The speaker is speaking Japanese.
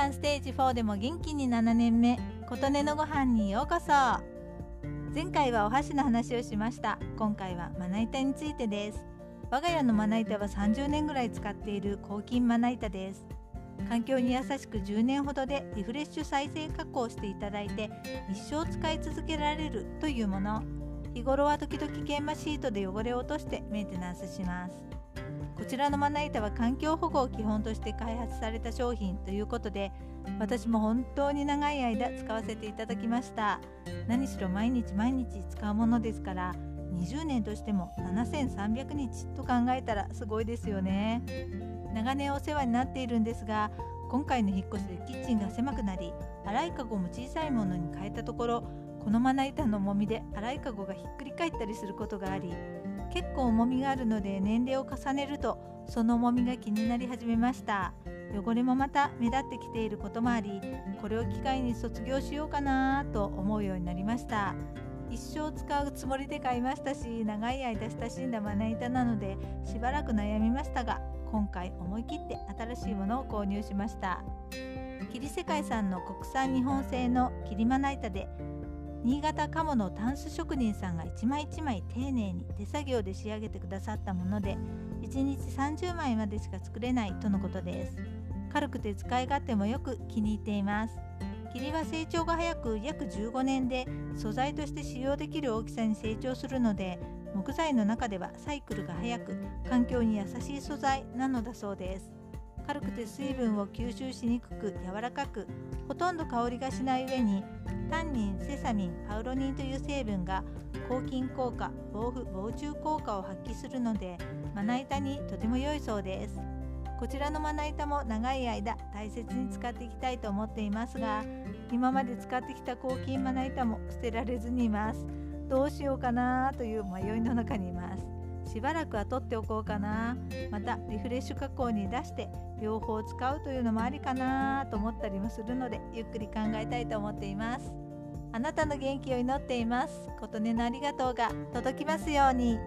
間ステージ4でも元気に7年目。琴音のご飯にようこそ。前回はお箸の話をしました。今回はまな板についてです。我が家のまな板は30年ぐらい使っている抗菌まな板です。環境に優しく10年ほどでリフレッシュ再生加工していただいて一生使い続けられるというもの。日頃は時々研磨シートで汚れを落としてメンテナンスします。こちらのまな板は環境保護を基本として開発された商品ということで私も本当に長い間使わせていただきました。何しろ毎日毎日使うものですから20年としても7300日と考えたらすごいですよね。長年お世話になっているんですが今回の引っ越しでキッチンが狭くなり洗いかごも小さいものに変えたところこのまな板の重みで洗いかごがひっくり返ったりすることがあり結構重みがあるので年齢を重ねるとその重みが気になり始めました。汚れもまた目立ってきていることもありこれを機会に卒業しようかなと思うようになりました。一生使うつもりで買いましたし長い間親しんだまな板なのでしばらく悩みましたが今回思い切って新しいものを購入しました。霧世界さんの国産日本製の霧まな板で新潟鴨のタンス職人さんが一枚一枚丁寧に手作業で仕上げてくださったもので1日30枚までしか作れないとのことです。軽くて使い勝手もよく気に入っています。霧は成長が早く約15年で素材として使用できる大きさに成長するので木材の中ではサイクルが早く環境に優しい素材なのだそうです。軽くて水分を吸収しにくく柔らかくほとんど香りがしない上にタンニン、セサミン、パウロニンという成分が抗菌効果、防腐、防虫効果を発揮するのでまな板にとても良いそうです。こちらのまな板も長い間大切に使っていきたいと思っていますが今まで使ってきた抗菌まな板も捨てられずにいます。どうしようかなという迷いの中にいます。しばらくは取っておこうかな。またリフレッシュ加工に出して両方使うというのもありかなと思ったりもするのでゆっくり考えたいと思っています。あなたの元気を祈っています。琴音のありがとうが届きますように。